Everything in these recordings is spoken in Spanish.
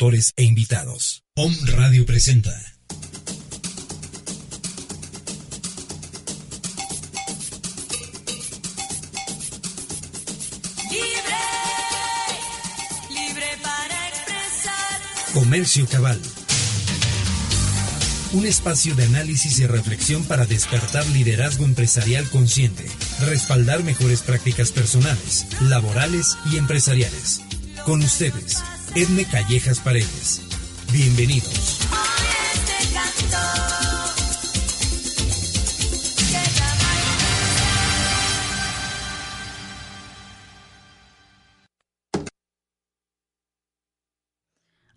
autores e invitados. Om Radio presenta. Libre, libre para expresar. Comercio Cabal. Un espacio de análisis y reflexión para despertar liderazgo empresarial consciente, respaldar mejores prácticas personales, laborales y empresariales. Con ustedes, Edme Callejas Paredes. Bienvenidos.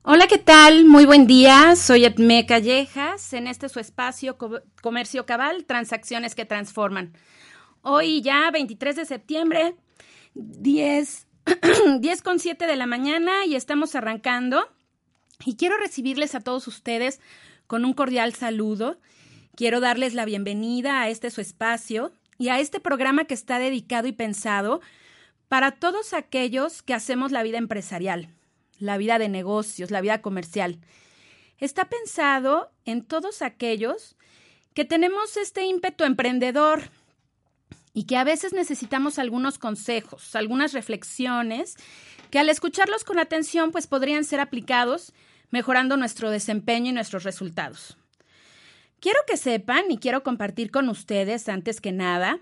Hola, ¿qué tal? Muy buen día. Soy Edme Callejas en este su espacio Co- Comercio Cabal, transacciones que transforman. Hoy ya 23 de septiembre, 10, 10 con 7 de la mañana y estamos arrancando. Y quiero recibirles a todos ustedes con un cordial saludo. Quiero darles la bienvenida a este su espacio y a este programa que está dedicado y pensado para todos aquellos que hacemos la vida empresarial, la vida de negocios, la vida comercial. Está pensado en todos aquellos que tenemos este ímpetu emprendedor y que a veces necesitamos algunos consejos, algunas reflexiones que al escucharlos con atención pues podrían ser aplicados mejorando nuestro desempeño y nuestros resultados. Quiero que sepan y quiero compartir con ustedes antes que nada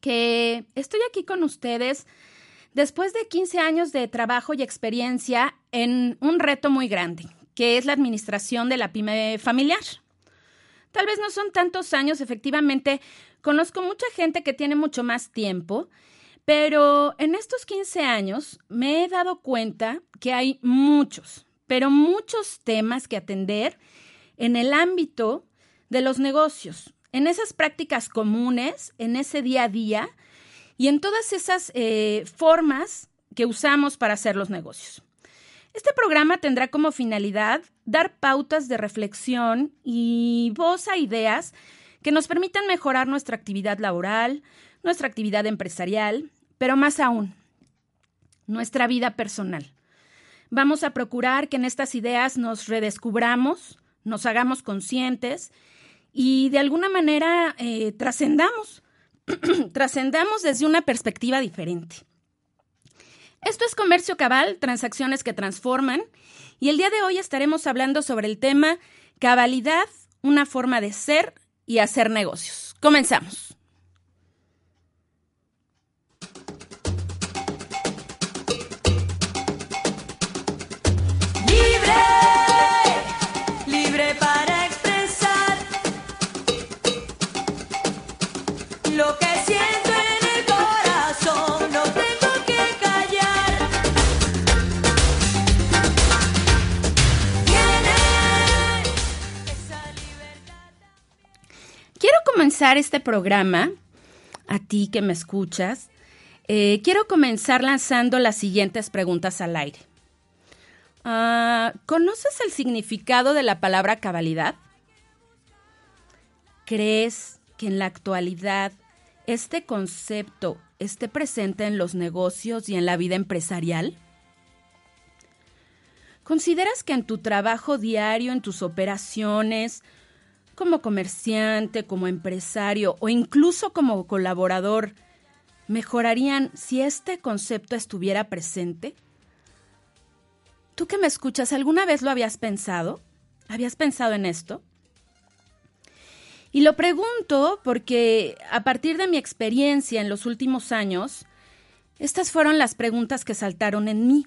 que estoy aquí con ustedes después de 15 años de trabajo y experiencia en un reto muy grande, que es la administración de la pyme familiar. Tal vez no son tantos años, efectivamente, conozco mucha gente que tiene mucho más tiempo, pero en estos 15 años me he dado cuenta que hay muchos, pero muchos temas que atender en el ámbito de los negocios, en esas prácticas comunes, en ese día a día y en todas esas eh, formas que usamos para hacer los negocios. Este programa tendrá como finalidad dar pautas de reflexión y voz a ideas que nos permitan mejorar nuestra actividad laboral, nuestra actividad empresarial, pero más aún, nuestra vida personal. Vamos a procurar que en estas ideas nos redescubramos, nos hagamos conscientes y de alguna manera eh, trascendamos, trascendamos desde una perspectiva diferente. Esto es Comercio Cabal, transacciones que transforman, y el día de hoy estaremos hablando sobre el tema cabalidad, una forma de ser y hacer negocios. Comenzamos. Este programa, a ti que me escuchas, eh, quiero comenzar lanzando las siguientes preguntas al aire. Ah, ¿Conoces el significado de la palabra cabalidad? ¿Crees que en la actualidad este concepto esté presente en los negocios y en la vida empresarial? ¿Consideras que en tu trabajo diario, en tus operaciones, como comerciante, como empresario o incluso como colaborador, mejorarían si este concepto estuviera presente? ¿Tú que me escuchas, alguna vez lo habías pensado? ¿Habías pensado en esto? Y lo pregunto porque a partir de mi experiencia en los últimos años, estas fueron las preguntas que saltaron en mí.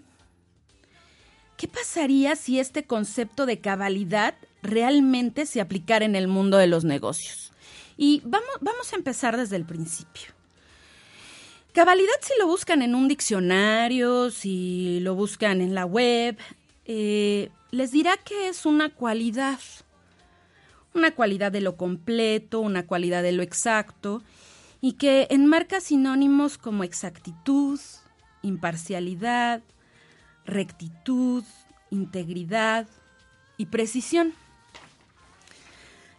¿Qué pasaría si este concepto de cabalidad realmente se aplicara en el mundo de los negocios? Y vamos, vamos a empezar desde el principio. Cabalidad si lo buscan en un diccionario, si lo buscan en la web, eh, les dirá que es una cualidad. Una cualidad de lo completo, una cualidad de lo exacto, y que enmarca sinónimos como exactitud, imparcialidad, rectitud, integridad y precisión.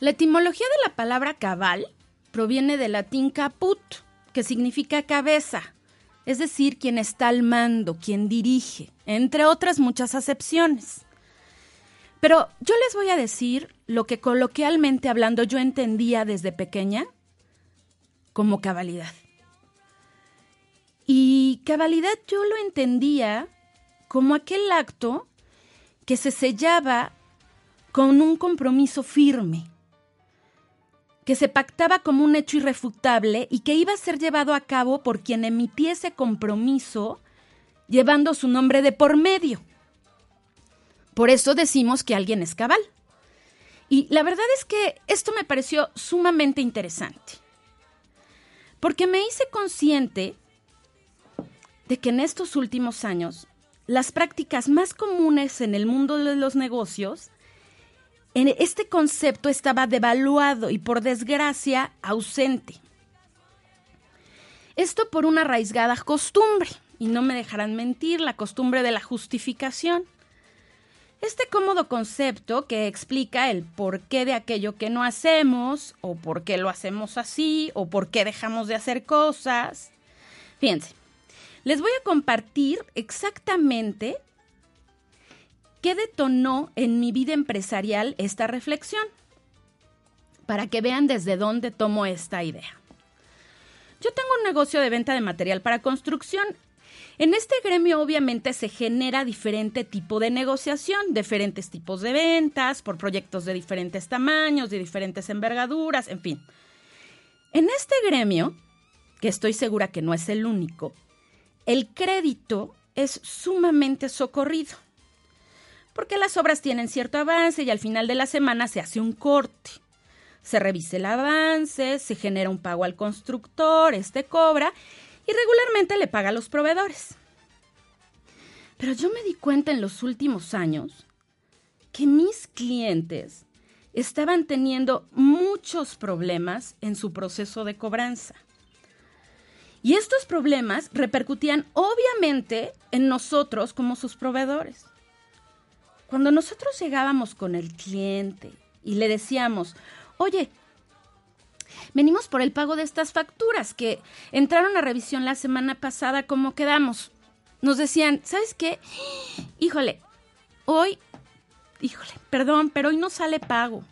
La etimología de la palabra cabal proviene del latín caput, que significa cabeza, es decir, quien está al mando, quien dirige, entre otras muchas acepciones. Pero yo les voy a decir lo que coloquialmente hablando yo entendía desde pequeña como cabalidad. Y cabalidad yo lo entendía como aquel acto que se sellaba con un compromiso firme, que se pactaba como un hecho irrefutable y que iba a ser llevado a cabo por quien emitiese compromiso llevando su nombre de por medio. Por eso decimos que alguien es cabal. Y la verdad es que esto me pareció sumamente interesante, porque me hice consciente de que en estos últimos años las prácticas más comunes en el mundo de los negocios, en este concepto estaba devaluado y por desgracia ausente. Esto por una arraigada costumbre, y no me dejarán mentir, la costumbre de la justificación. Este cómodo concepto que explica el porqué de aquello que no hacemos, o por qué lo hacemos así, o por qué dejamos de hacer cosas. Fíjense, les voy a compartir exactamente qué detonó en mi vida empresarial esta reflexión, para que vean desde dónde tomo esta idea. Yo tengo un negocio de venta de material para construcción. En este gremio obviamente se genera diferente tipo de negociación, diferentes tipos de ventas, por proyectos de diferentes tamaños, de diferentes envergaduras, en fin. En este gremio, que estoy segura que no es el único, el crédito es sumamente socorrido, porque las obras tienen cierto avance y al final de la semana se hace un corte. Se revisa el avance, se genera un pago al constructor, este cobra y regularmente le paga a los proveedores. Pero yo me di cuenta en los últimos años que mis clientes estaban teniendo muchos problemas en su proceso de cobranza. Y estos problemas repercutían obviamente en nosotros como sus proveedores. Cuando nosotros llegábamos con el cliente y le decíamos, oye, venimos por el pago de estas facturas que entraron a revisión la semana pasada, ¿cómo quedamos? Nos decían, ¿sabes qué? Híjole, hoy, híjole, perdón, pero hoy no sale pago.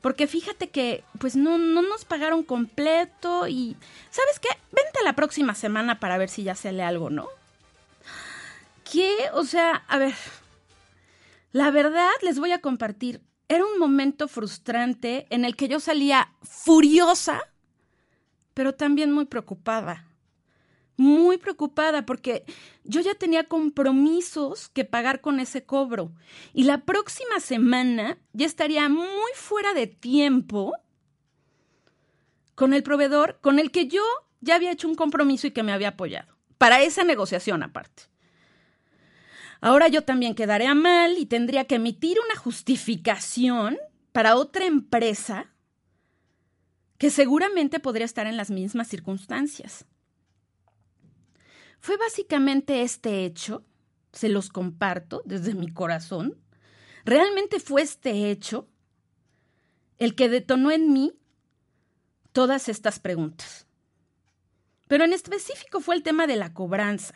Porque fíjate que pues no, no nos pagaron completo y ¿sabes qué? Vente la próxima semana para ver si ya sale algo, ¿no? ¿Qué? O sea, a ver, la verdad les voy a compartir. Era un momento frustrante en el que yo salía furiosa, pero también muy preocupada muy preocupada porque yo ya tenía compromisos que pagar con ese cobro y la próxima semana ya estaría muy fuera de tiempo con el proveedor con el que yo ya había hecho un compromiso y que me había apoyado para esa negociación aparte. Ahora yo también quedaré a mal y tendría que emitir una justificación para otra empresa que seguramente podría estar en las mismas circunstancias. Fue básicamente este hecho, se los comparto desde mi corazón, realmente fue este hecho el que detonó en mí todas estas preguntas. Pero en específico fue el tema de la cobranza,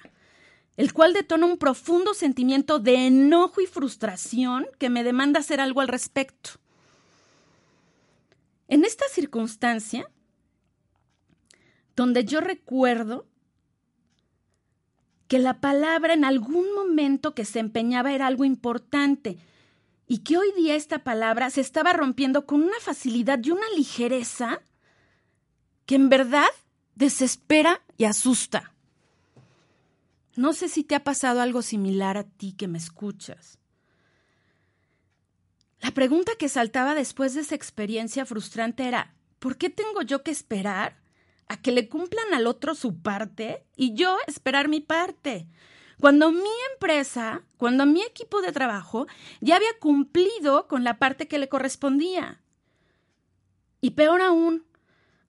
el cual detona un profundo sentimiento de enojo y frustración que me demanda hacer algo al respecto. En esta circunstancia, donde yo recuerdo que la palabra en algún momento que se empeñaba era algo importante y que hoy día esta palabra se estaba rompiendo con una facilidad y una ligereza que en verdad desespera y asusta. No sé si te ha pasado algo similar a ti que me escuchas. La pregunta que saltaba después de esa experiencia frustrante era, ¿por qué tengo yo que esperar a que le cumplan al otro su parte y yo esperar mi parte. Cuando mi empresa, cuando mi equipo de trabajo ya había cumplido con la parte que le correspondía. Y peor aún,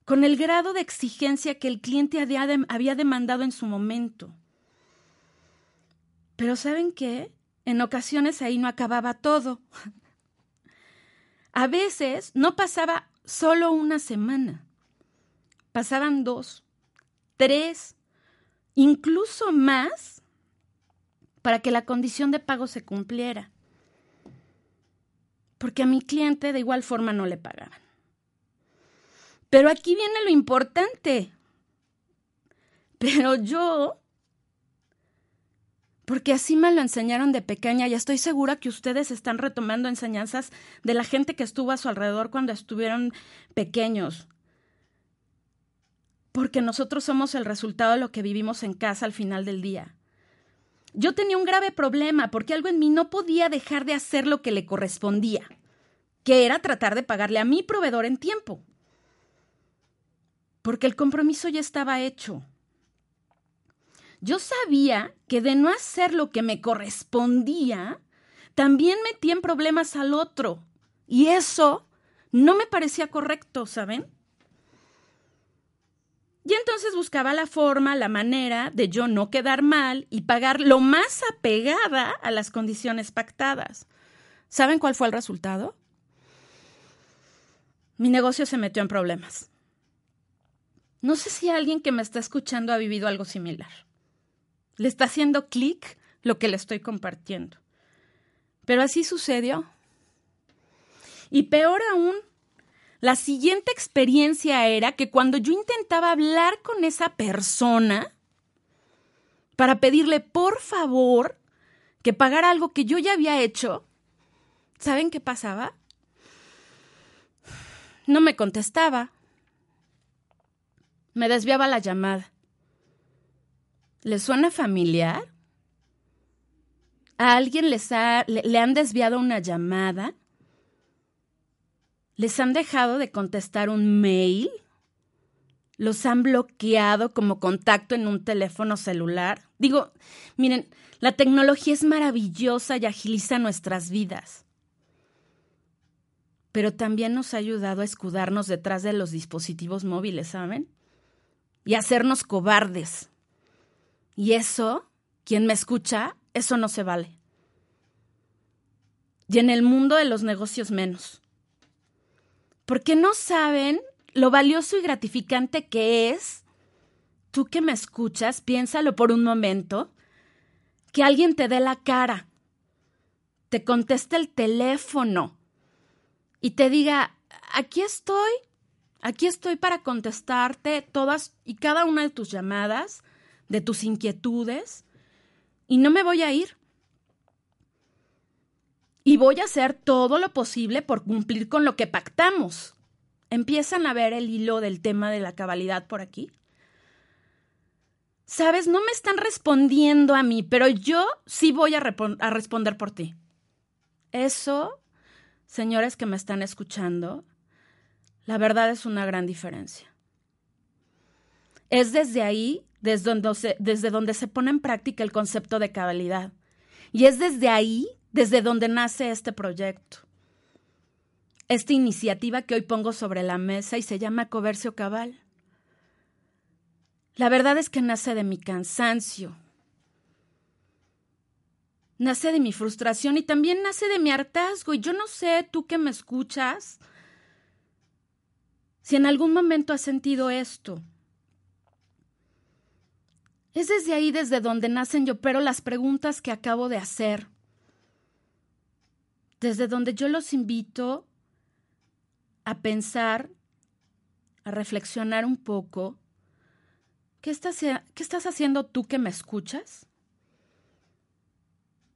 con el grado de exigencia que el cliente había demandado en su momento. Pero ¿saben qué? En ocasiones ahí no acababa todo. A veces no pasaba solo una semana Pasaban dos, tres, incluso más para que la condición de pago se cumpliera. Porque a mi cliente de igual forma no le pagaban. Pero aquí viene lo importante. Pero yo, porque así me lo enseñaron de pequeña y estoy segura que ustedes están retomando enseñanzas de la gente que estuvo a su alrededor cuando estuvieron pequeños. Porque nosotros somos el resultado de lo que vivimos en casa al final del día. Yo tenía un grave problema porque algo en mí no podía dejar de hacer lo que le correspondía, que era tratar de pagarle a mi proveedor en tiempo. Porque el compromiso ya estaba hecho. Yo sabía que de no hacer lo que me correspondía, también metía en problemas al otro. Y eso no me parecía correcto, ¿saben? Y entonces buscaba la forma, la manera de yo no quedar mal y pagar lo más apegada a las condiciones pactadas. ¿Saben cuál fue el resultado? Mi negocio se metió en problemas. No sé si alguien que me está escuchando ha vivido algo similar. Le está haciendo clic lo que le estoy compartiendo. Pero así sucedió. Y peor aún, la siguiente experiencia era que cuando yo intentaba hablar con esa persona para pedirle por favor que pagara algo que yo ya había hecho, ¿saben qué pasaba? No me contestaba. Me desviaba la llamada. ¿Le suena familiar? ¿A alguien les ha, le, le han desviado una llamada? ¿Les han dejado de contestar un mail? ¿Los han bloqueado como contacto en un teléfono celular? Digo, miren, la tecnología es maravillosa y agiliza nuestras vidas. Pero también nos ha ayudado a escudarnos detrás de los dispositivos móviles, ¿saben? Y a hacernos cobardes. Y eso, quien me escucha, eso no se vale. Y en el mundo de los negocios menos porque no saben lo valioso y gratificante que es, tú que me escuchas, piénsalo por un momento, que alguien te dé la cara, te conteste el teléfono y te diga, aquí estoy, aquí estoy para contestarte todas y cada una de tus llamadas, de tus inquietudes, y no me voy a ir. Y voy a hacer todo lo posible por cumplir con lo que pactamos. ¿Empiezan a ver el hilo del tema de la cabalidad por aquí? Sabes, no me están respondiendo a mí, pero yo sí voy a, a responder por ti. Eso, señores que me están escuchando, la verdad es una gran diferencia. Es desde ahí, desde donde, se, desde donde se pone en práctica el concepto de cabalidad. Y es desde ahí desde donde nace este proyecto. Esta iniciativa que hoy pongo sobre la mesa y se llama Comercio Cabal. La verdad es que nace de mi cansancio, nace de mi frustración y también nace de mi hartazgo. Y yo no sé, tú que me escuchas, si en algún momento has sentido esto. Es desde ahí desde donde nacen yo, pero las preguntas que acabo de hacer desde donde yo los invito a pensar, a reflexionar un poco. ¿Qué estás, ¿Qué estás haciendo tú que me escuchas?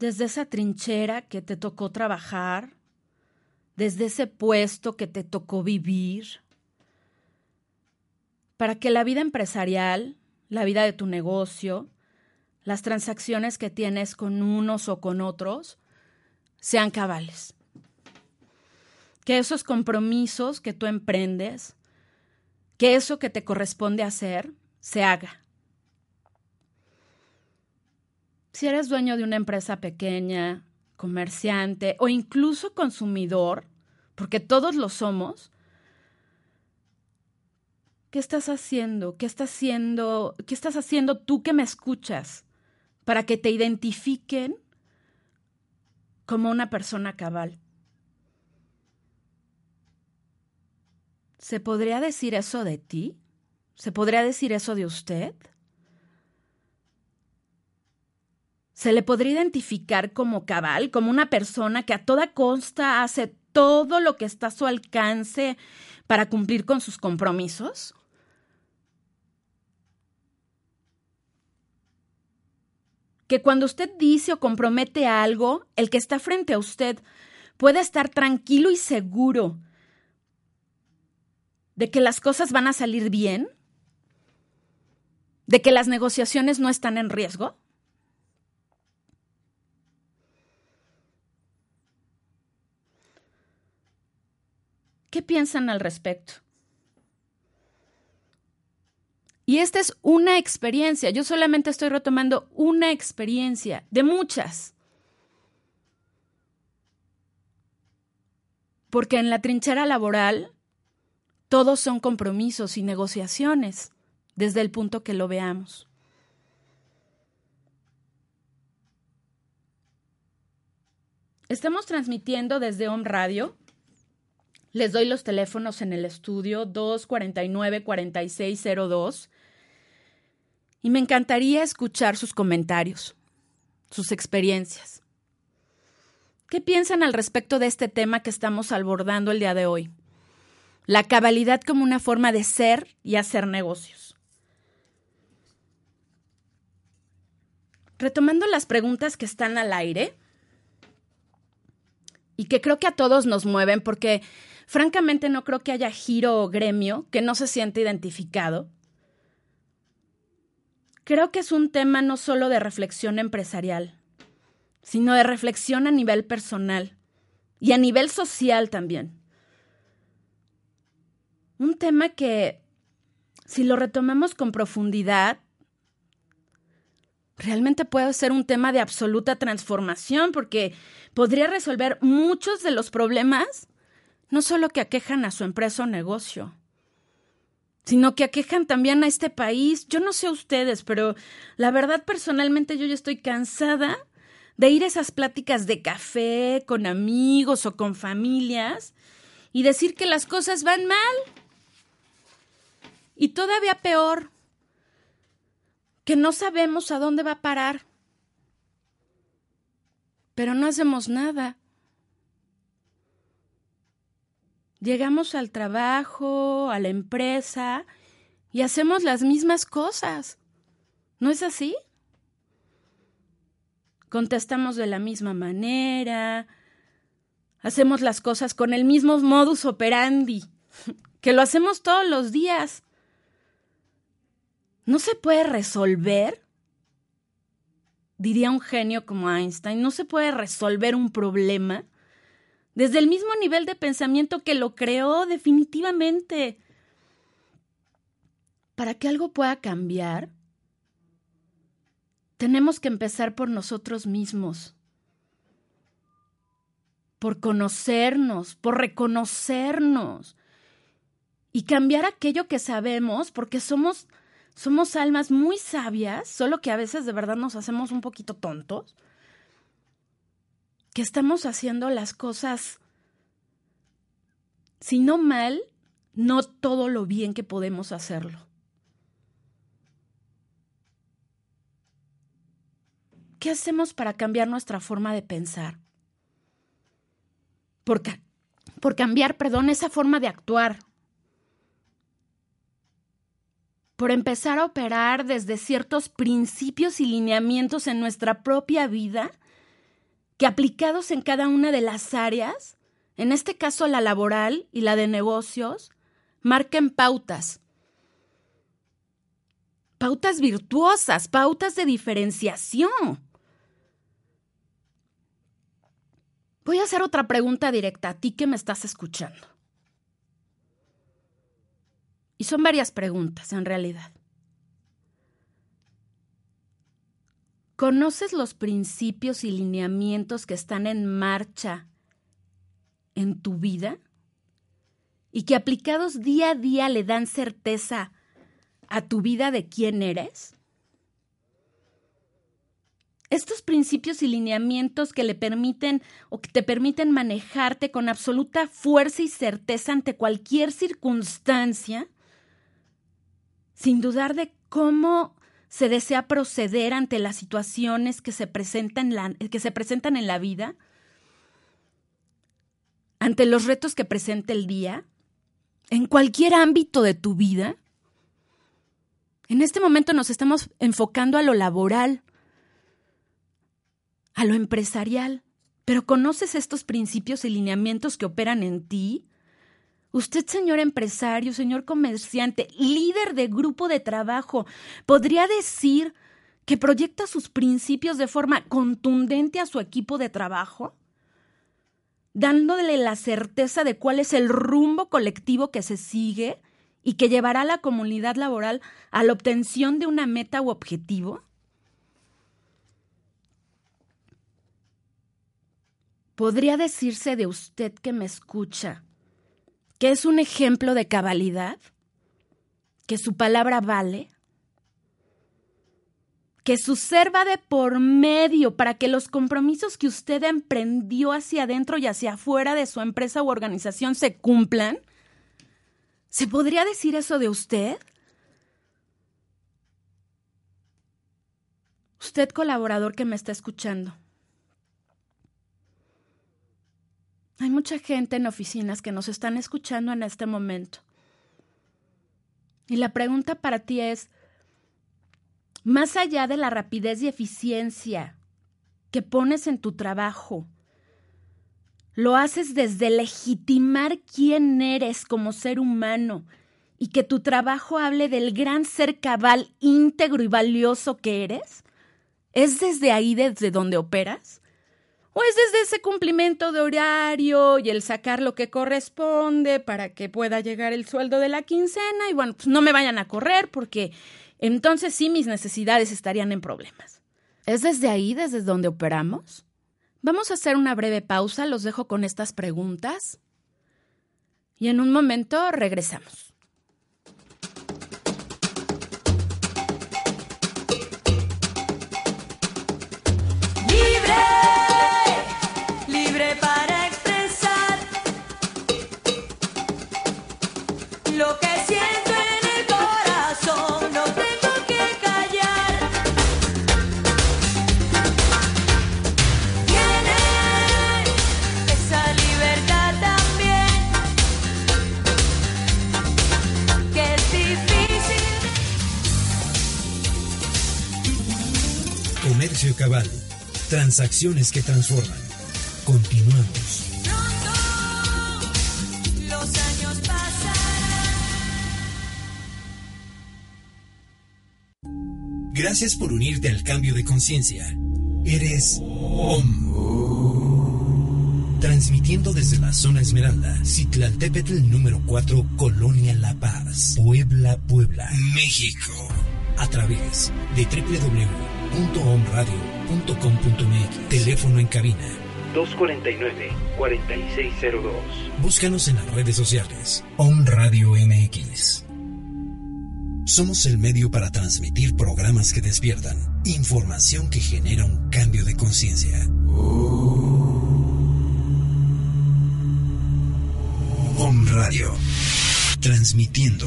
Desde esa trinchera que te tocó trabajar, desde ese puesto que te tocó vivir, para que la vida empresarial, la vida de tu negocio, las transacciones que tienes con unos o con otros, sean cabales. Que esos compromisos que tú emprendes, que eso que te corresponde hacer, se haga. Si eres dueño de una empresa pequeña, comerciante o incluso consumidor, porque todos lo somos, ¿qué estás haciendo? ¿Qué estás haciendo? ¿Qué estás haciendo tú que me escuchas para que te identifiquen como una persona cabal. ¿Se podría decir eso de ti? ¿Se podría decir eso de usted? se le podría identificar como cabal, como una persona que a toda costa hace todo lo que está a su alcance para cumplir con sus compromisos? Que cuando usted dice o compromete algo, el que está frente a usted puede estar tranquilo y seguro de que las cosas van a salir bien, de que las negociaciones no están en riesgo. ¿Qué piensan al respecto? Y esta es una experiencia. Yo solamente estoy retomando una experiencia de muchas. Porque en la trinchera laboral todos son compromisos y negociaciones desde el punto que lo veamos. Estamos transmitiendo desde Home Radio les doy los teléfonos en el estudio 249-4602 y me encantaría escuchar sus comentarios, sus experiencias. ¿Qué piensan al respecto de este tema que estamos abordando el día de hoy? La cabalidad como una forma de ser y hacer negocios. Retomando las preguntas que están al aire y que creo que a todos nos mueven porque Francamente, no creo que haya giro o gremio que no se siente identificado. Creo que es un tema no solo de reflexión empresarial, sino de reflexión a nivel personal y a nivel social también. Un tema que, si lo retomamos con profundidad, realmente puede ser un tema de absoluta transformación porque podría resolver muchos de los problemas no solo que aquejan a su empresa o negocio, sino que aquejan también a este país. Yo no sé ustedes, pero la verdad personalmente yo ya estoy cansada de ir a esas pláticas de café con amigos o con familias y decir que las cosas van mal. Y todavía peor, que no sabemos a dónde va a parar. Pero no hacemos nada. Llegamos al trabajo, a la empresa y hacemos las mismas cosas. ¿No es así? Contestamos de la misma manera, hacemos las cosas con el mismo modus operandi, que lo hacemos todos los días. ¿No se puede resolver? Diría un genio como Einstein, ¿no se puede resolver un problema? Desde el mismo nivel de pensamiento que lo creó definitivamente. Para que algo pueda cambiar, tenemos que empezar por nosotros mismos, por conocernos, por reconocernos. Y cambiar aquello que sabemos, porque somos, somos almas muy sabias, solo que a veces de verdad nos hacemos un poquito tontos que estamos haciendo las cosas, si no mal, no todo lo bien que podemos hacerlo. ¿Qué hacemos para cambiar nuestra forma de pensar? Por, por cambiar, perdón, esa forma de actuar. Por empezar a operar desde ciertos principios y lineamientos en nuestra propia vida que aplicados en cada una de las áreas, en este caso la laboral y la de negocios, marquen pautas. Pautas virtuosas, pautas de diferenciación. Voy a hacer otra pregunta directa a ti que me estás escuchando. Y son varias preguntas en realidad. ¿Conoces los principios y lineamientos que están en marcha en tu vida? Y que aplicados día a día le dan certeza a tu vida de quién eres? Estos principios y lineamientos que le permiten o que te permiten manejarte con absoluta fuerza y certeza ante cualquier circunstancia, sin dudar de cómo se desea proceder ante las situaciones que se presentan en la, que se presentan en la vida, ante los retos que presenta el día, en cualquier ámbito de tu vida. En este momento nos estamos enfocando a lo laboral, a lo empresarial, pero ¿conoces estos principios y lineamientos que operan en ti? Usted, señor empresario, señor comerciante, líder de grupo de trabajo, podría decir que proyecta sus principios de forma contundente a su equipo de trabajo, dándole la certeza de cuál es el rumbo colectivo que se sigue y que llevará a la comunidad laboral a la obtención de una meta u objetivo? ¿Podría decirse de usted que me escucha que es un ejemplo de cabalidad, que su palabra vale, que su ser va de por medio para que los compromisos que usted emprendió hacia adentro y hacia afuera de su empresa u organización se cumplan? ¿Se podría decir eso de usted? Usted colaborador que me está escuchando. Hay mucha gente en oficinas que nos están escuchando en este momento. Y la pregunta para ti es, más allá de la rapidez y eficiencia que pones en tu trabajo, lo haces desde legitimar quién eres como ser humano y que tu trabajo hable del gran ser cabal, íntegro y valioso que eres? ¿Es desde ahí desde donde operas? O es desde ese cumplimiento de horario y el sacar lo que corresponde para que pueda llegar el sueldo de la quincena y bueno, pues no me vayan a correr porque entonces sí mis necesidades estarían en problemas. ¿Es desde ahí, desde donde operamos? Vamos a hacer una breve pausa, los dejo con estas preguntas y en un momento regresamos. Cabal. Transacciones que transforman. Continuamos. Los años Gracias por unirte al cambio de conciencia. Eres OM. Transmitiendo desde la zona Esmeralda, Citlaltépetl número 4, Colonia La Paz, Puebla, Puebla, México. A través de www www.omradio.com.mx. Teléfono en cabina 249-4602. Búscanos en las redes sociales. Om Radio MX. Somos el medio para transmitir programas que despiertan, información que genera un cambio de conciencia. Om Radio. Transmitiendo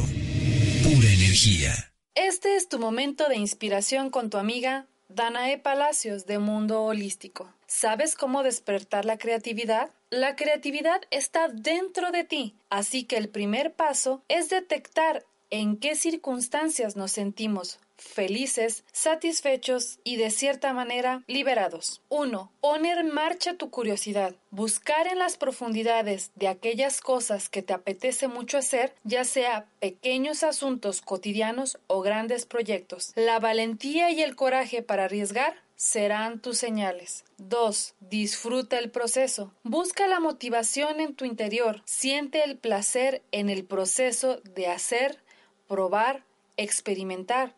pura energía. Este es tu momento de inspiración con tu amiga Danae Palacios de Mundo Holístico. ¿Sabes cómo despertar la creatividad? La creatividad está dentro de ti, así que el primer paso es detectar en qué circunstancias nos sentimos felices, satisfechos y de cierta manera liberados. 1. Poner en marcha tu curiosidad. Buscar en las profundidades de aquellas cosas que te apetece mucho hacer, ya sea pequeños asuntos cotidianos o grandes proyectos. La valentía y el coraje para arriesgar serán tus señales. 2. Disfruta el proceso. Busca la motivación en tu interior. Siente el placer en el proceso de hacer, probar, experimentar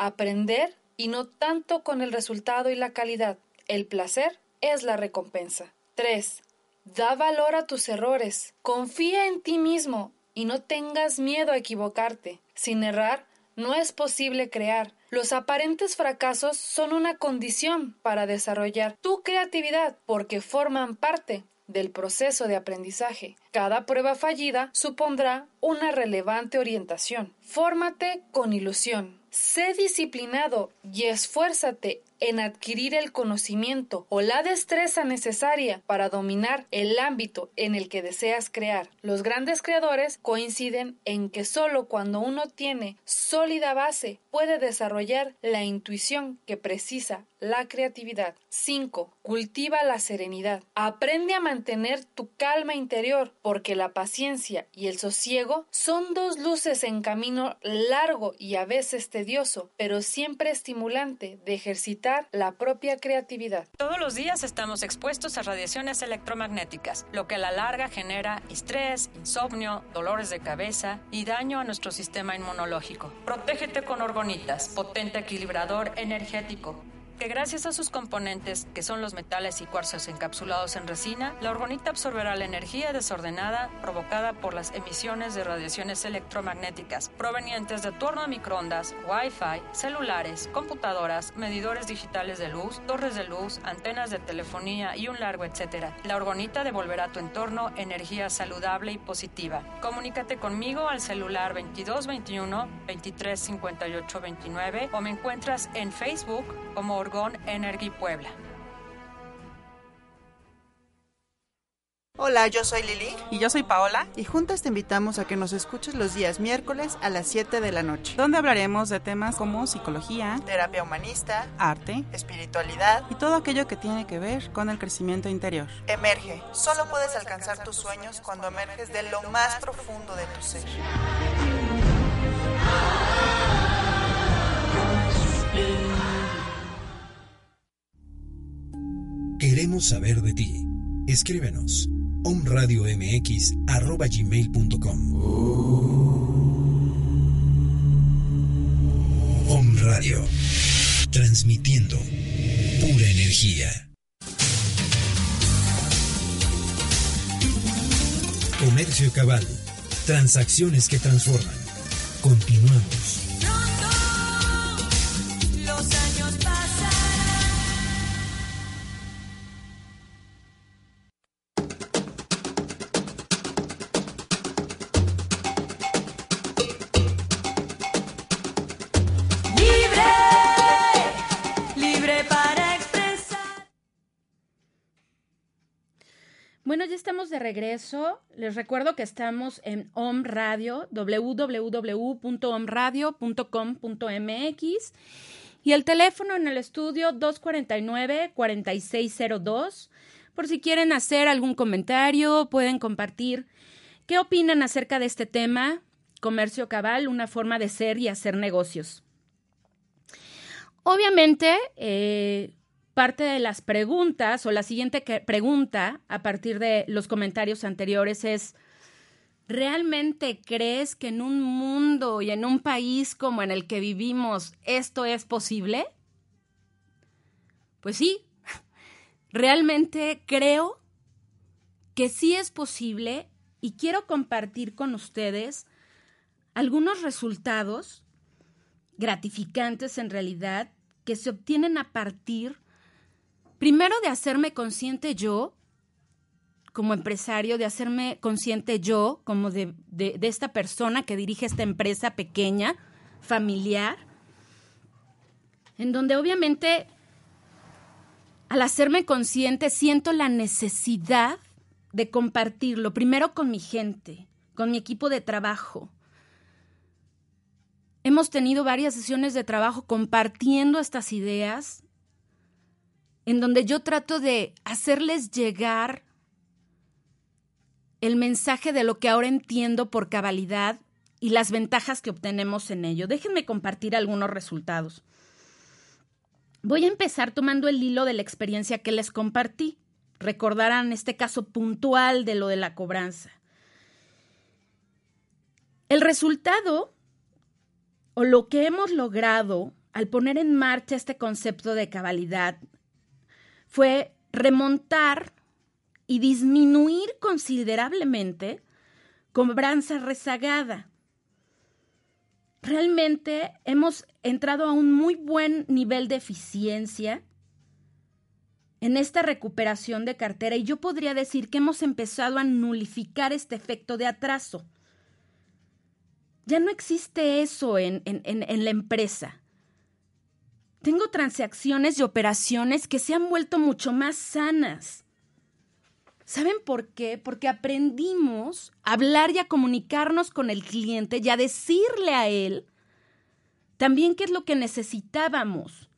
aprender y no tanto con el resultado y la calidad. El placer es la recompensa. 3. Da valor a tus errores. Confía en ti mismo y no tengas miedo a equivocarte. Sin errar, no es posible crear. Los aparentes fracasos son una condición para desarrollar tu creatividad porque forman parte del proceso de aprendizaje. Cada prueba fallida supondrá una relevante orientación. Fórmate con ilusión Sé disciplinado y esfuérzate en adquirir el conocimiento o la destreza necesaria para dominar el ámbito en el que deseas crear. Los grandes creadores coinciden en que solo cuando uno tiene sólida base puede desarrollar la intuición que precisa la creatividad. 5. Cultiva la serenidad. Aprende a mantener tu calma interior porque la paciencia y el sosiego son dos luces en camino largo y a veces tedioso, pero siempre estimulante de ejercitar la propia creatividad. Todos los días estamos expuestos a radiaciones electromagnéticas, lo que a la larga genera estrés, insomnio, dolores de cabeza y daño a nuestro sistema inmunológico. Protégete con orgonitas, potente equilibrador energético que gracias a sus componentes, que son los metales y cuarzos encapsulados en resina, la orgonita absorberá la energía desordenada provocada por las emisiones de radiaciones electromagnéticas provenientes de tu horno de microondas, Wi-Fi, celulares, computadoras, medidores digitales de luz, torres de luz, antenas de telefonía y un largo etcétera. La orgonita devolverá a tu entorno energía saludable y positiva. Comunícate conmigo al celular 2221 235829 o me encuentras en Facebook como Orgón Energy Puebla. Hola, yo soy Lili. Y yo soy Paola. Y juntas te invitamos a que nos escuches los días miércoles a las 7 de la noche. Donde hablaremos de temas como psicología, terapia humanista, arte, espiritualidad y todo aquello que tiene que ver con el crecimiento interior. Emerge. Solo puedes alcanzar tus sueños cuando emerges de lo más profundo de tu ser. Queremos saber de ti. Escríbenos omradiomx@gmail.com. Om Radio, transmitiendo pura energía. Comercio Cabal, transacciones que transforman. Continuamos. De regreso. Les recuerdo que estamos en Om Radio, www.omradio.com.mx y el teléfono en el estudio 249-4602. Por si quieren hacer algún comentario, pueden compartir qué opinan acerca de este tema, comercio cabal, una forma de ser y hacer negocios. Obviamente, eh, parte de las preguntas o la siguiente pregunta a partir de los comentarios anteriores es, ¿realmente crees que en un mundo y en un país como en el que vivimos esto es posible? Pues sí, realmente creo que sí es posible y quiero compartir con ustedes algunos resultados gratificantes en realidad que se obtienen a partir, primero de hacerme consciente yo, como empresario, de hacerme consciente yo, como de, esta persona que dirige esta empresa pequeña, familiar, en donde obviamente al hacerme consciente siento la necesidad de compartirlo, primero con mi gente, con mi equipo de trabajo, Hemos tenido varias sesiones de trabajo compartiendo estas ideas, en donde yo trato de hacerles llegar el mensaje de lo que ahora entiendo por cabalidad y las ventajas que obtenemos en ello. Déjenme compartir algunos resultados. Voy a empezar tomando el hilo de la experiencia que les compartí. Recordarán este caso puntual de lo de la cobranza. El resultado o lo que hemos logrado al poner en marcha este concepto de cabalidad fue remontar y disminuir considerablemente cobranza rezagada. Realmente hemos entrado a un muy buen nivel de eficiencia en esta recuperación de cartera y yo podría decir que hemos empezado a nulificar este efecto de atraso. ya no existe eso en, en, en, en la empresa. Tengo transacciones y operaciones que se han vuelto mucho más sanas. ¿Saben por qué? Porque aprendimos a hablar y a comunicarnos con el cliente y a decirle a él también qué es lo que necesitábamos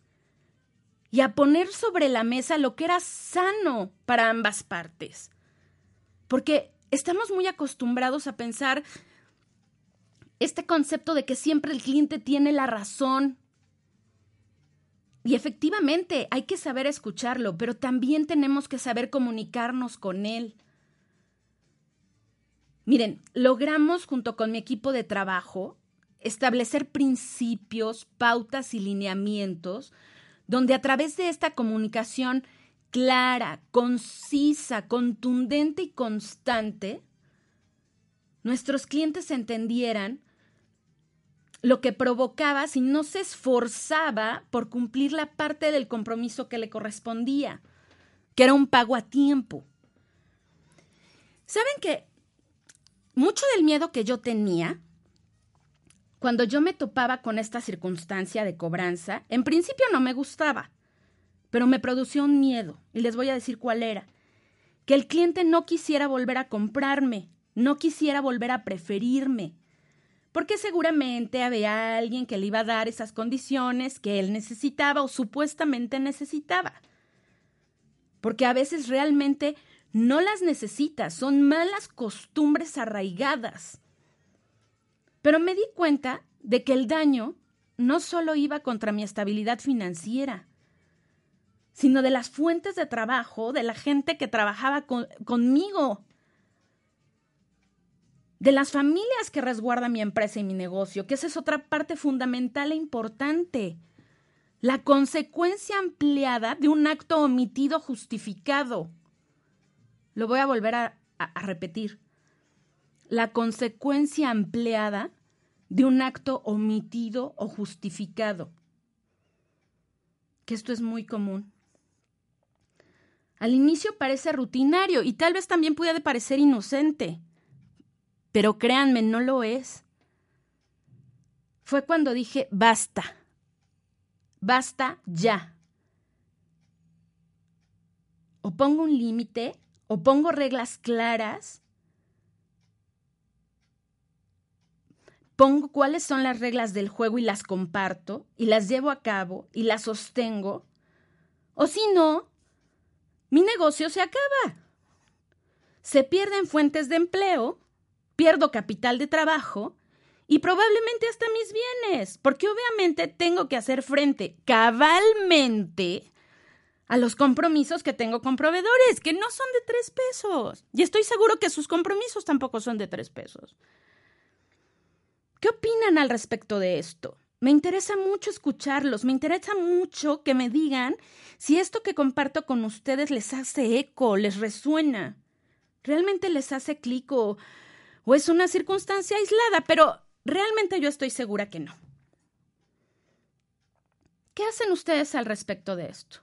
y a poner sobre la mesa lo que era sano para ambas partes. Porque estamos muy acostumbrados a pensar este concepto de que siempre el cliente tiene la razón. Y efectivamente hay que saber escucharlo, pero también tenemos que saber comunicarnos con él. Miren, logramos junto con mi equipo de trabajo establecer principios, pautas y lineamientos donde a través de esta comunicación clara, concisa, contundente y constante, nuestros clientes entendieran lo que provocaba si no se esforzaba por cumplir la parte del compromiso que le correspondía, que era un pago a tiempo. ¿Saben que mucho del miedo que yo tenía cuando yo me topaba con esta circunstancia de cobranza, en principio no me gustaba, pero me producía un miedo, y les voy a decir cuál era. Que el cliente no quisiera volver a comprarme, no quisiera volver a preferirme, porque seguramente había alguien que le iba a dar esas condiciones que él necesitaba o supuestamente necesitaba. Porque a veces realmente no las necesita, son malas costumbres arraigadas. Pero me di cuenta de que el daño no solo iba contra mi estabilidad financiera, sino de las fuentes de trabajo, de la gente que trabajaba conmigo, de las familias que resguarda mi empresa y mi negocio, que esa es otra parte fundamental e importante. La consecuencia ampliada de un acto omitido justificado. Lo voy a volver a, repetir la consecuencia ampliada de un acto omitido o justificado. Que esto es muy común. Al inicio parece rutinario y tal vez también puede parecer inocente, pero créanme, no lo es. Fue cuando dije, basta, basta ya. O pongo un límite, o pongo reglas claras, pongo cuáles son las reglas del juego y las comparto y las llevo a cabo y las sostengo, o si no, mi negocio se acaba. Se pierden fuentes de empleo, pierdo capital de trabajo y probablemente hasta mis bienes, porque obviamente tengo que hacer frente cabalmente a los compromisos que tengo con proveedores, que no son de tres pesos. Y estoy seguro que sus compromisos tampoco son de tres pesos. ¿Qué opinan al respecto de esto? Me interesa mucho escucharlos, me interesa mucho que me digan si esto que comparto con ustedes les hace eco, les resuena, realmente les hace clic o, o es una circunstancia aislada, pero realmente yo estoy segura que no. ¿Qué hacen ustedes al respecto de esto?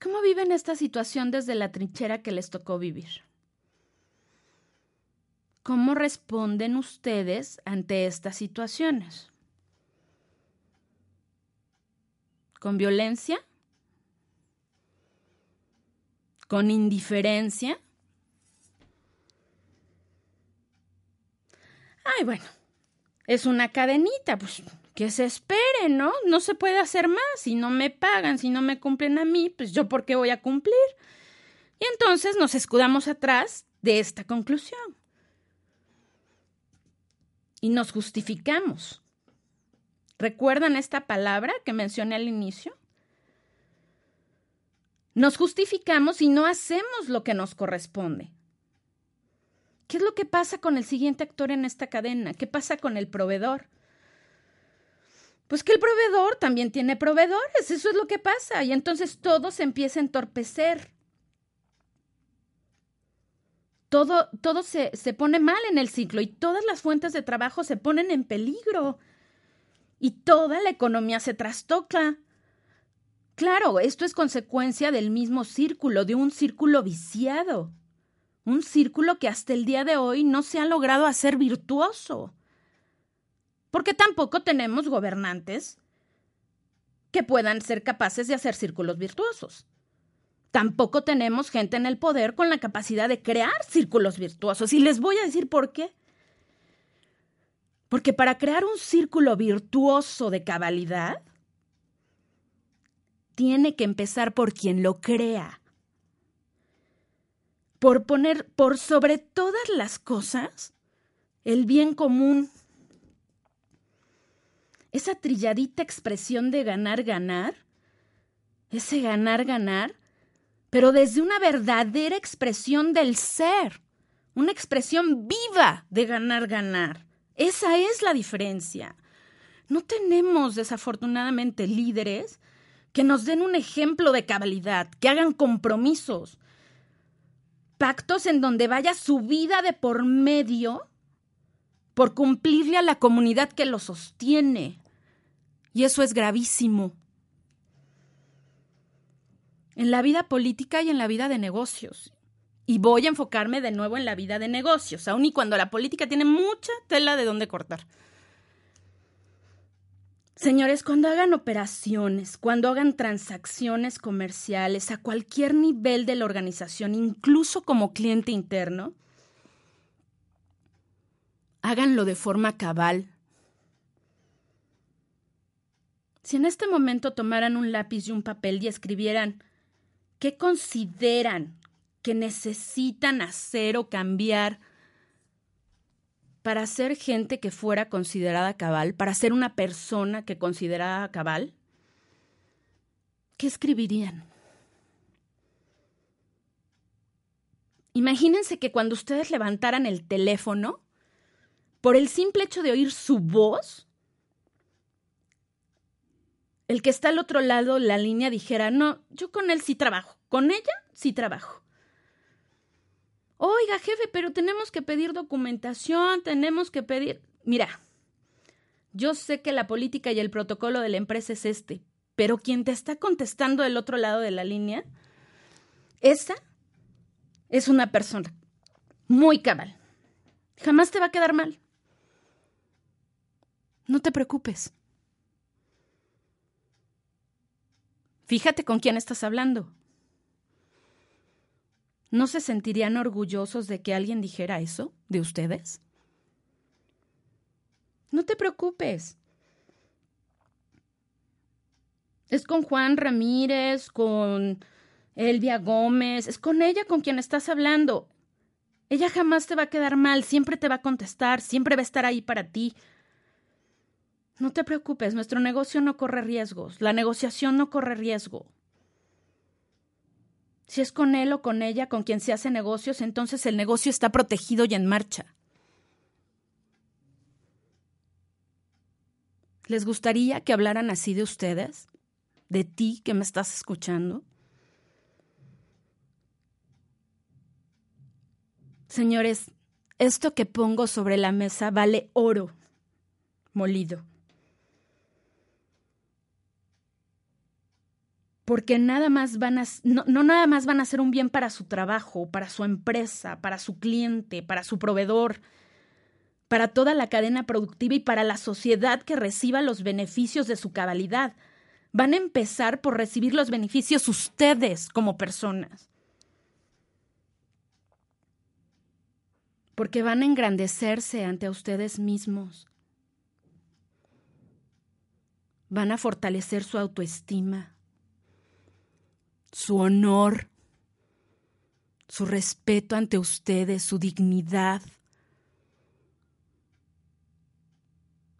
¿Cómo viven esta situación desde la trinchera que les tocó vivir? ¿Cómo responden ustedes ante estas situaciones? ¿Con violencia? ¿Con indiferencia? Ay, bueno, es una cadenita, pues que se espere, ¿no? No se puede hacer más. Si no me pagan, si no me cumplen a mí, pues yo por qué voy a cumplir. Y entonces nos escudamos atrás de esta conclusión y nos justificamos. ¿Recuerdan esta palabra que mencioné al inicio? Nos justificamos y no hacemos lo que nos corresponde. ¿Qué es lo que pasa con el siguiente actor en esta cadena? ¿Qué pasa con el proveedor? Pues que el proveedor también tiene proveedores, eso es lo que pasa, y entonces todo se empieza a entorpecer todo, todo se, se pone mal en el ciclo y todas las fuentes de trabajo se ponen en peligro y toda la economía se trastoca. Claro, esto es consecuencia del mismo círculo, de un círculo viciado. Un círculo que hasta el día de hoy no se ha logrado hacer virtuoso. Porque tampoco tenemos gobernantes que puedan ser capaces de hacer círculos virtuosos. Tampoco tenemos gente en el poder con la capacidad de crear círculos virtuosos. Y les voy a decir por qué. Porque para crear un círculo virtuoso de cabalidad, tiene que empezar por quien lo crea. Por poner por sobre todas las cosas el bien común. Esa trilladita expresión de ganar, ganar, ese ganar, ganar, pero desde una verdadera expresión del ser, una expresión viva de ganar, ganar. Esa es la diferencia. No tenemos, desafortunadamente, líderes que nos den un ejemplo de cabalidad, que hagan compromisos, pactos en donde vaya su vida de por medio por cumplirle a la comunidad que lo sostiene. Y eso es gravísimo en la vida política y en la vida de negocios. Y voy a enfocarme de nuevo en la vida de negocios, aun y cuando la política tiene mucha tela de dónde cortar. Señores, cuando hagan operaciones, cuando hagan transacciones comerciales a cualquier nivel de la organización, incluso como cliente interno, háganlo de forma cabal. Si en este momento tomaran un lápiz y un papel y escribieran ¿Qué consideran que necesitan hacer o cambiar para ser gente que fuera considerada cabal, para ser una persona que considerada cabal? ¿Qué escribirían? Imagínense que cuando ustedes levantaran el teléfono, por el simple hecho de oír su voz, el que está al otro lado la línea dijera, no, yo con él sí trabajo, con ella sí trabajo. Oiga, jefe, pero tenemos que pedir documentación, tenemos que pedir... Mira, yo sé que la política y el protocolo de la empresa es este, pero quien te está contestando del otro lado de la línea, esa es una persona muy cabal. Jamás te va a quedar mal. No te preocupes. Fíjate con quién estás hablando. ¿No se sentirían orgullosos de que alguien dijera eso de ustedes? No te preocupes. Es con Juan Ramírez, con Elvia Gómez, es con ella con quien estás hablando. Ella jamás te va a quedar mal, siempre te va a contestar, siempre va a estar ahí para ti. No te preocupes, nuestro negocio no corre riesgos, la negociación no corre riesgo. Si es con él o con ella con quien se hace negocios, entonces el negocio está protegido y en marcha. ¿Les gustaría que hablaran así de ustedes? ¿De ti que me estás escuchando? Señores, esto que pongo sobre la mesa vale oro molido. Porque nada más van a, no, nada más van a hacer un bien para su trabajo, para su empresa, para su cliente, para su proveedor, para toda la cadena productiva y para la sociedad que reciba los beneficios de su cabalidad. Van a empezar por recibir los beneficios ustedes como personas. Porque van a engrandecerse ante ustedes mismos. Van a fortalecer su autoestima su honor, su respeto ante ustedes, su dignidad.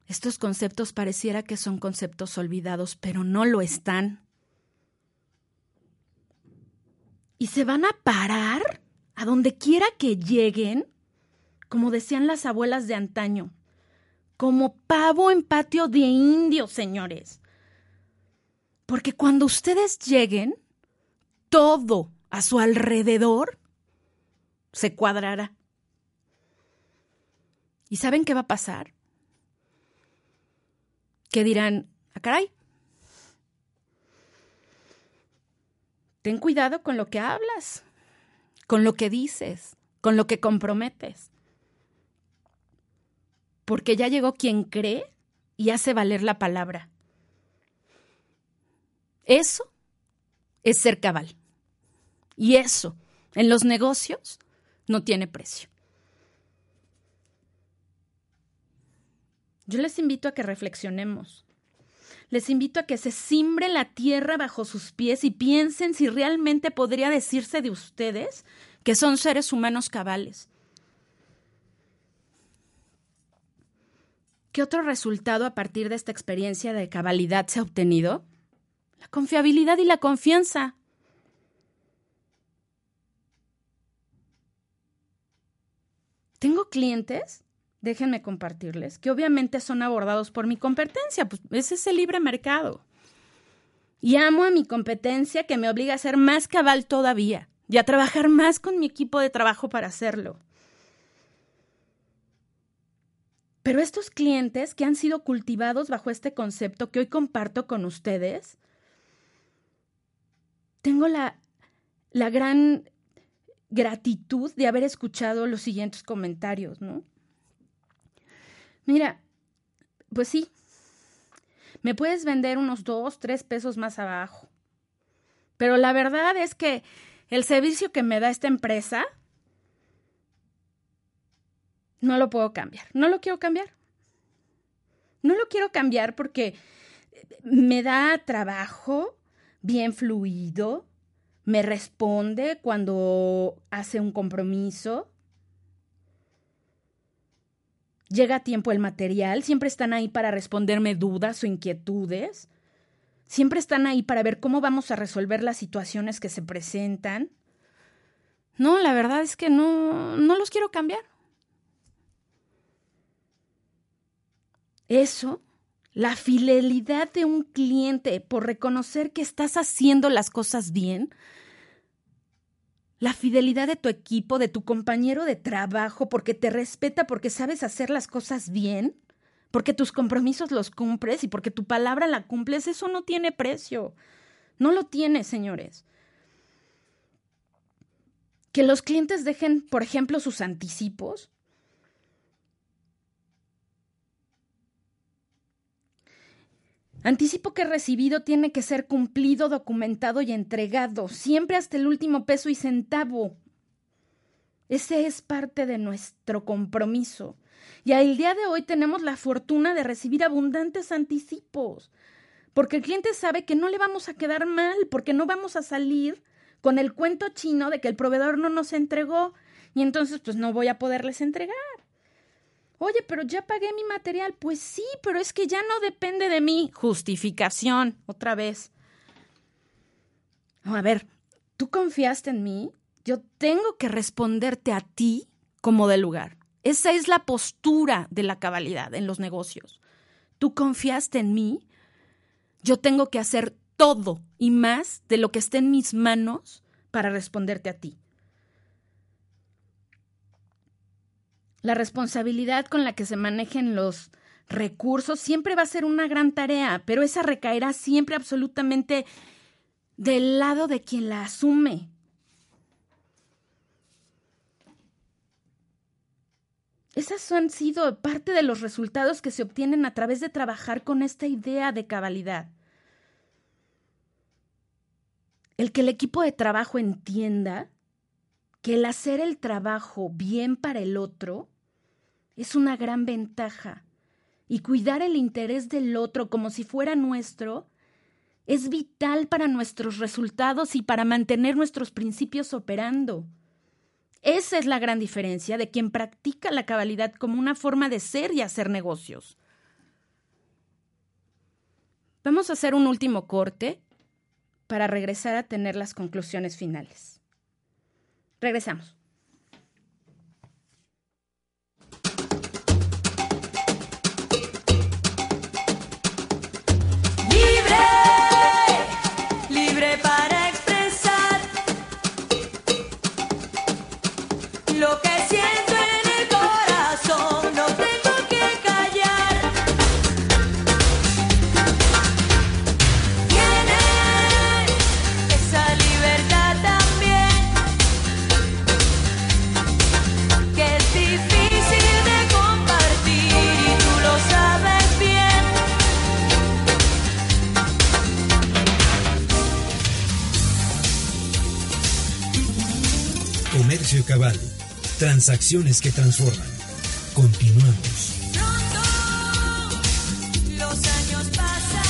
Estos conceptos pareciera que son conceptos olvidados, pero no lo están. Y se van a parar a donde quiera que lleguen, como decían las abuelas de antaño, como pavo en patio de indios, señores. Porque cuando ustedes lleguen, todo a su alrededor se cuadrará. ¿Y saben qué va a pasar? Que dirán, ah, caray, ten cuidado con lo que hablas, con lo que dices, con lo que comprometes. Porque ya llegó quien cree y hace valer la palabra. Eso es ser cabal. Y eso, en los negocios, no tiene precio. Yo les invito a que reflexionemos. Les invito a que se simbre la tierra bajo sus pies y piensen si realmente podría decirse de ustedes que son seres humanos cabales. ¿Qué otro resultado a partir de esta experiencia de cabalidad se ha obtenido? La confiabilidad y la confianza. Tengo clientes, déjenme compartirles, que obviamente son abordados por mi competencia, pues ese es el libre mercado. Y amo a mi competencia que me obliga a ser más cabal todavía y a trabajar más con mi equipo de trabajo para hacerlo. Pero estos clientes que han sido cultivados bajo este concepto que hoy comparto con ustedes, tengo la, la gran gratitud de haber escuchado los siguientes comentarios, ¿no? Mira, pues sí, me puedes vender unos dos, tres pesos más abajo. Pero la verdad es que el servicio que me da esta empresa no lo puedo cambiar. No lo quiero cambiar. No lo quiero cambiar porque me da trabajo bien fluido, me responde cuando hace un compromiso, llega a tiempo el material, siempre están ahí para responderme dudas o inquietudes, siempre están ahí para ver cómo vamos a resolver las situaciones que se presentan. No, la verdad es que no, no los quiero cambiar. Eso la fidelidad de un cliente por reconocer que estás haciendo las cosas bien. La fidelidad de tu equipo, de tu compañero de trabajo, porque te respeta, porque sabes hacer las cosas bien, porque tus compromisos los cumples y porque tu palabra la cumples, eso no tiene precio. No lo tiene, señores. Que los clientes dejen, por ejemplo, sus anticipos Anticipo que recibido tiene que ser cumplido, documentado y entregado, siempre hasta el último peso y centavo. Ese es parte de nuestro compromiso. Y al día de hoy tenemos la fortuna de recibir abundantes anticipos, porque el cliente sabe que no le vamos a quedar mal, porque no vamos a salir con el cuento chino de que el proveedor no nos entregó y entonces pues no voy a poderles entregar. Oye, pero ya pagué mi material. Pues sí, pero es que ya no depende de mí. Justificación, otra vez. a ver, tú confiaste en mí. Yo tengo que responderte a ti como de lugar. Esa es la postura de la cabalidad en los negocios. Tú confiaste en mí. Yo tengo que hacer todo y más de lo que esté en mis manos para responderte a ti. La responsabilidad con la que se manejen los recursos siempre va a ser una gran tarea, pero esa recaerá siempre absolutamente del lado de quien la asume. Esas han sido parte de los resultados que se obtienen a través de trabajar con esta idea de cabalidad. El que el equipo de trabajo entienda que el hacer el trabajo bien para el otro es una gran ventaja. Y cuidar el interés del otro como si fuera nuestro es vital para nuestros resultados y para mantener nuestros principios operando. Esa es la gran diferencia de quien practica la cabalidad como una forma de ser y hacer negocios. Vamos a hacer un último corte para regresar a tener las conclusiones finales. Regresamos. Comercio Cabal. Transacciones que transforman. Continuamos. Los años pasan.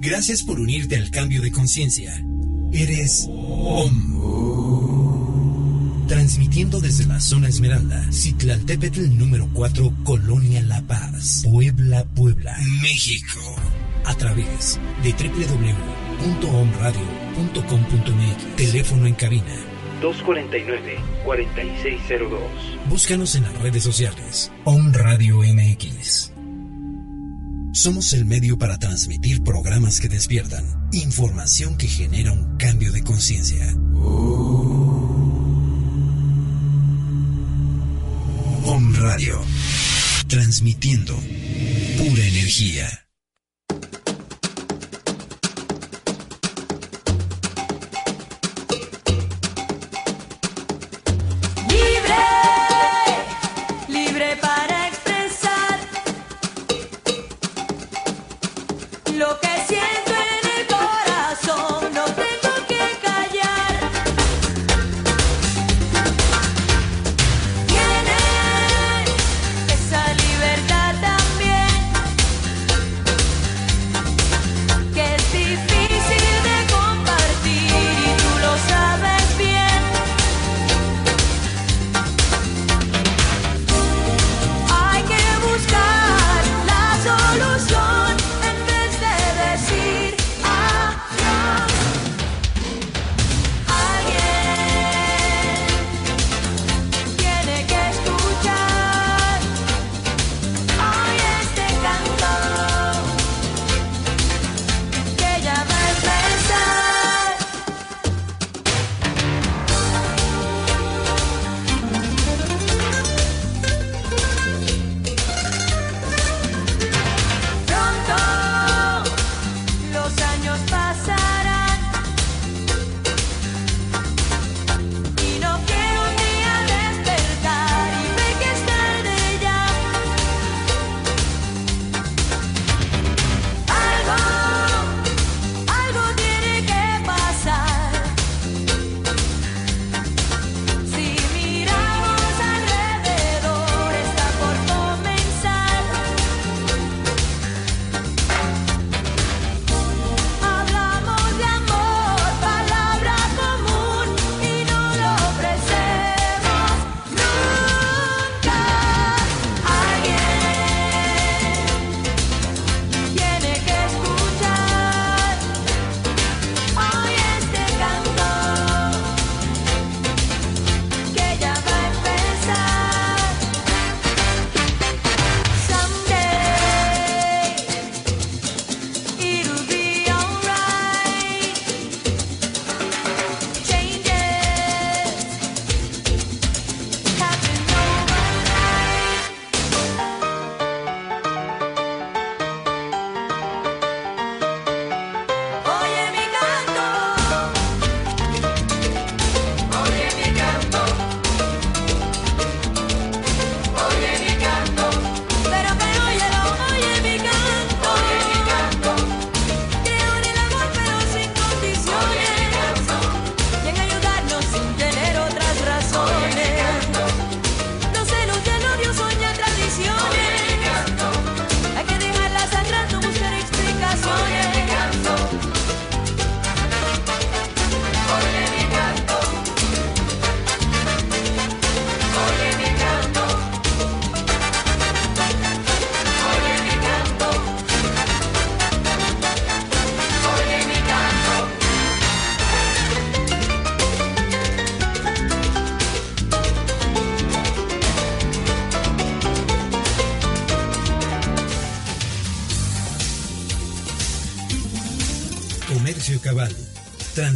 Gracias por unirte al cambio de conciencia. Eres OM. Transmitiendo desde la zona Esmeralda, Citlaltépetl número 4, Colonia La Paz, Puebla, Puebla, México. A través de www.omradio.com.mx. Teléfono en cabina 249-4602. Búscanos en las redes sociales. On Radio MX. Somos el medio para transmitir programas que despiertan, información que genera un cambio de conciencia. Om Radio. Transmitiendo pura energía.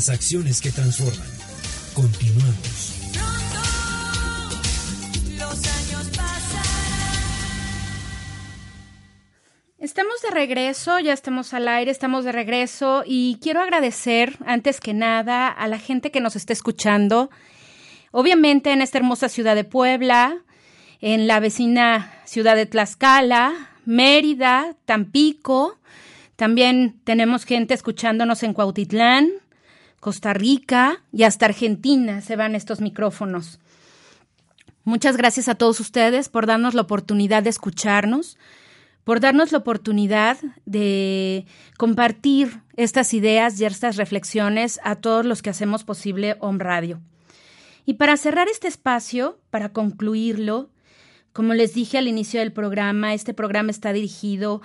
Transacciones que transforman. Continuamos. Los años Estamos de regreso, ya estamos al aire, estamos de regreso y quiero agradecer antes que nada a la gente que nos está escuchando. Obviamente en esta hermosa ciudad de Puebla, en la vecina ciudad de Tlaxcala, Mérida, Tampico, También tenemos gente escuchándonos en Cuautitlán, Costa Rica y hasta Argentina se van estos micrófonos. Muchas gracias a todos ustedes por darnos la oportunidad de escucharnos, por darnos la oportunidad de compartir estas ideas y estas reflexiones a todos los que hacemos posible Home Radio. Y para cerrar este espacio, para concluirlo, como les dije al inicio del programa, este programa está dirigido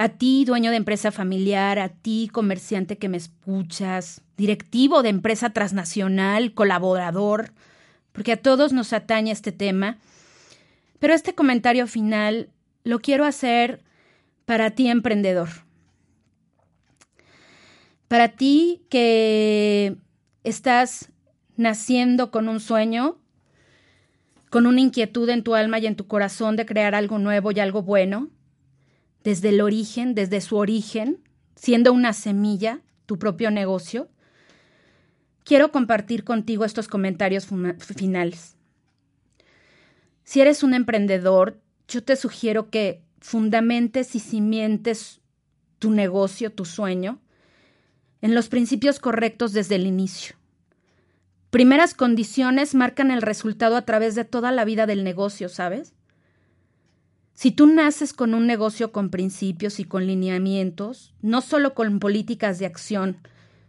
a ti, dueño de empresa familiar, a ti, comerciante que me escuchas, directivo de empresa transnacional, colaborador, porque a todos nos atañe este tema. Pero este comentario final lo quiero hacer para ti, emprendedor. Para ti que estás naciendo con un sueño, con una inquietud en tu alma y en tu corazón de crear algo nuevo y algo bueno, desde el origen, desde su origen, siendo una semilla, tu propio negocio, quiero compartir contigo estos comentarios finales. Si eres un emprendedor, yo te sugiero que fundamentes y cimientes tu negocio, tu sueño, en los principios correctos desde el inicio. Primeras condiciones marcan el resultado a través de toda la vida del negocio, ¿sabes? Si tú naces con un negocio con principios y con lineamientos, no solo con políticas de acción,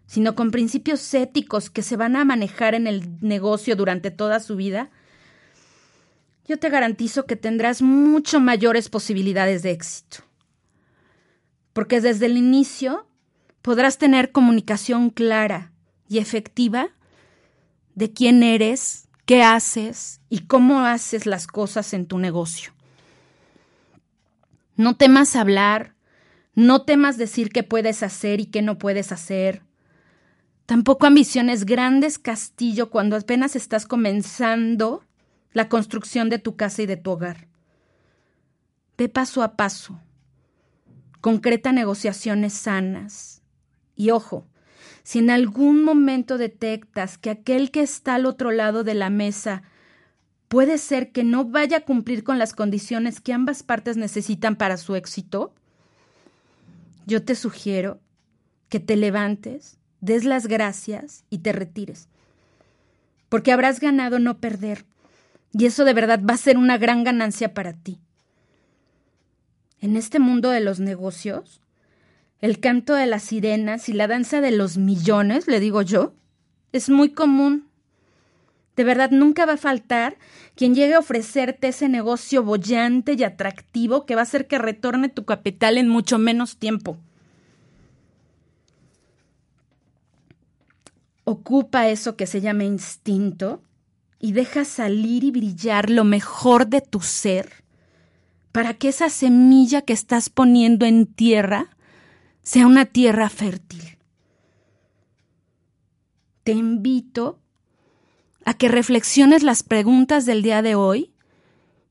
sino con principios éticos que se van a manejar en el negocio durante toda su vida, yo te garantizo que tendrás mucho mayores posibilidades de éxito. Porque desde el inicio podrás tener comunicación clara y efectiva de quién eres, qué haces y cómo haces las cosas en tu negocio. No temas hablar, no temas decir qué puedes hacer y qué no puedes hacer. Tampoco ambiciones grandes castillo cuando apenas estás comenzando la construcción de tu casa y de tu hogar. Ve paso a paso. Concreta negociaciones sanas. Y ojo, si en algún momento detectas que aquel que está al otro lado de la mesa puede ser que no vaya a cumplir con las condiciones que ambas partes necesitan para su éxito, yo te sugiero que te levantes, des las gracias y te retires. Porque habrás ganado no perder. Y eso de verdad va a ser una gran ganancia para ti. En este mundo de los negocios, el canto de las sirenas y la danza de los millones, le digo yo, es muy común de verdad, nunca va a faltar quien llegue a ofrecerte ese negocio bollante y atractivo que va a hacer que retorne tu capital en mucho menos tiempo. Ocupa eso que se llama instinto y deja salir y brillar lo mejor de tu ser para que esa semilla que estás poniendo en tierra sea una tierra fértil. Te invito a que reflexiones las preguntas del día de hoy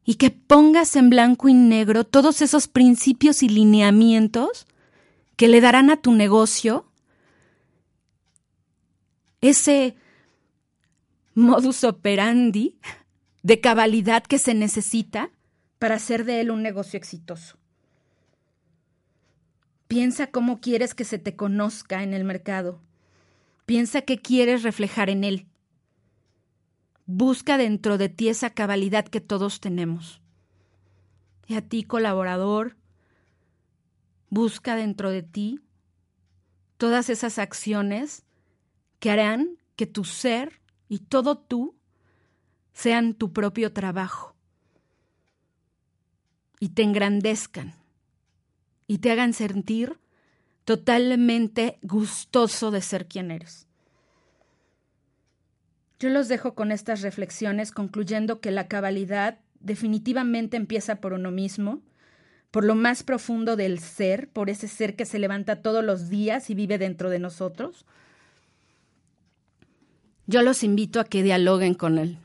y que pongas en blanco y negro todos esos principios y lineamientos que le darán a tu negocio ese modus operandi de cabalidad que se necesita para hacer de él un negocio exitoso. Piensa cómo quieres que se te conozca en el mercado. Piensa qué quieres reflejar en él. Busca dentro de ti esa cabalidad que todos tenemos. Y a ti, colaborador, busca dentro de ti todas esas acciones que harán que tu ser y todo tú sean tu propio trabajo y te engrandezcan y te hagan sentir totalmente gustoso de ser quien eres. Yo los dejo con estas reflexiones concluyendo que la cabalidad definitivamente empieza por uno mismo, por lo más profundo del ser, por ese ser que se levanta todos los días y vive dentro de nosotros. Yo los invito a que dialoguen con él,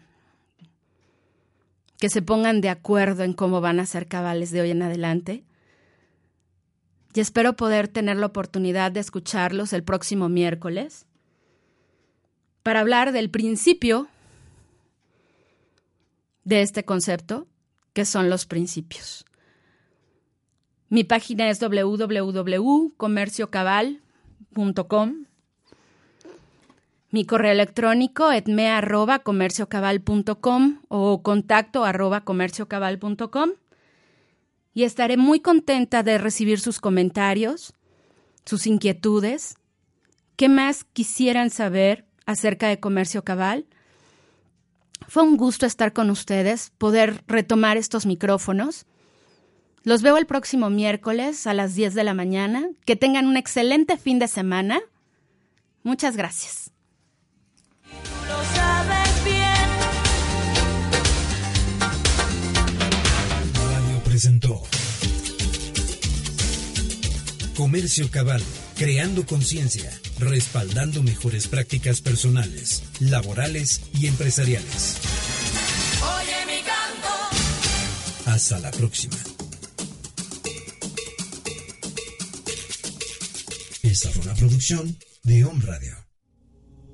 que se pongan de acuerdo en cómo van a ser cabales de hoy en adelante. Y espero poder tener la oportunidad de escucharlos el próximo miércoles para hablar del principio de este concepto, que son los principios. Mi página es www.comerciocabal.com. Mi correo electrónico etme@comerciocabal.com o contacto arroba. Y estaré muy contenta de recibir sus comentarios, sus inquietudes. ¿Qué más quisieran saber acerca de Comercio Cabal? Fue un gusto estar con ustedes, poder retomar estos micrófonos. Los veo el próximo miércoles a las 10 de la mañana. Que tengan un excelente fin de semana. Muchas gracias. Comercio Cabal, creando conciencia, respaldando mejores prácticas personales, laborales y empresariales. Oye mi canto. Hasta la próxima. Esta fue una producción de Home Radio.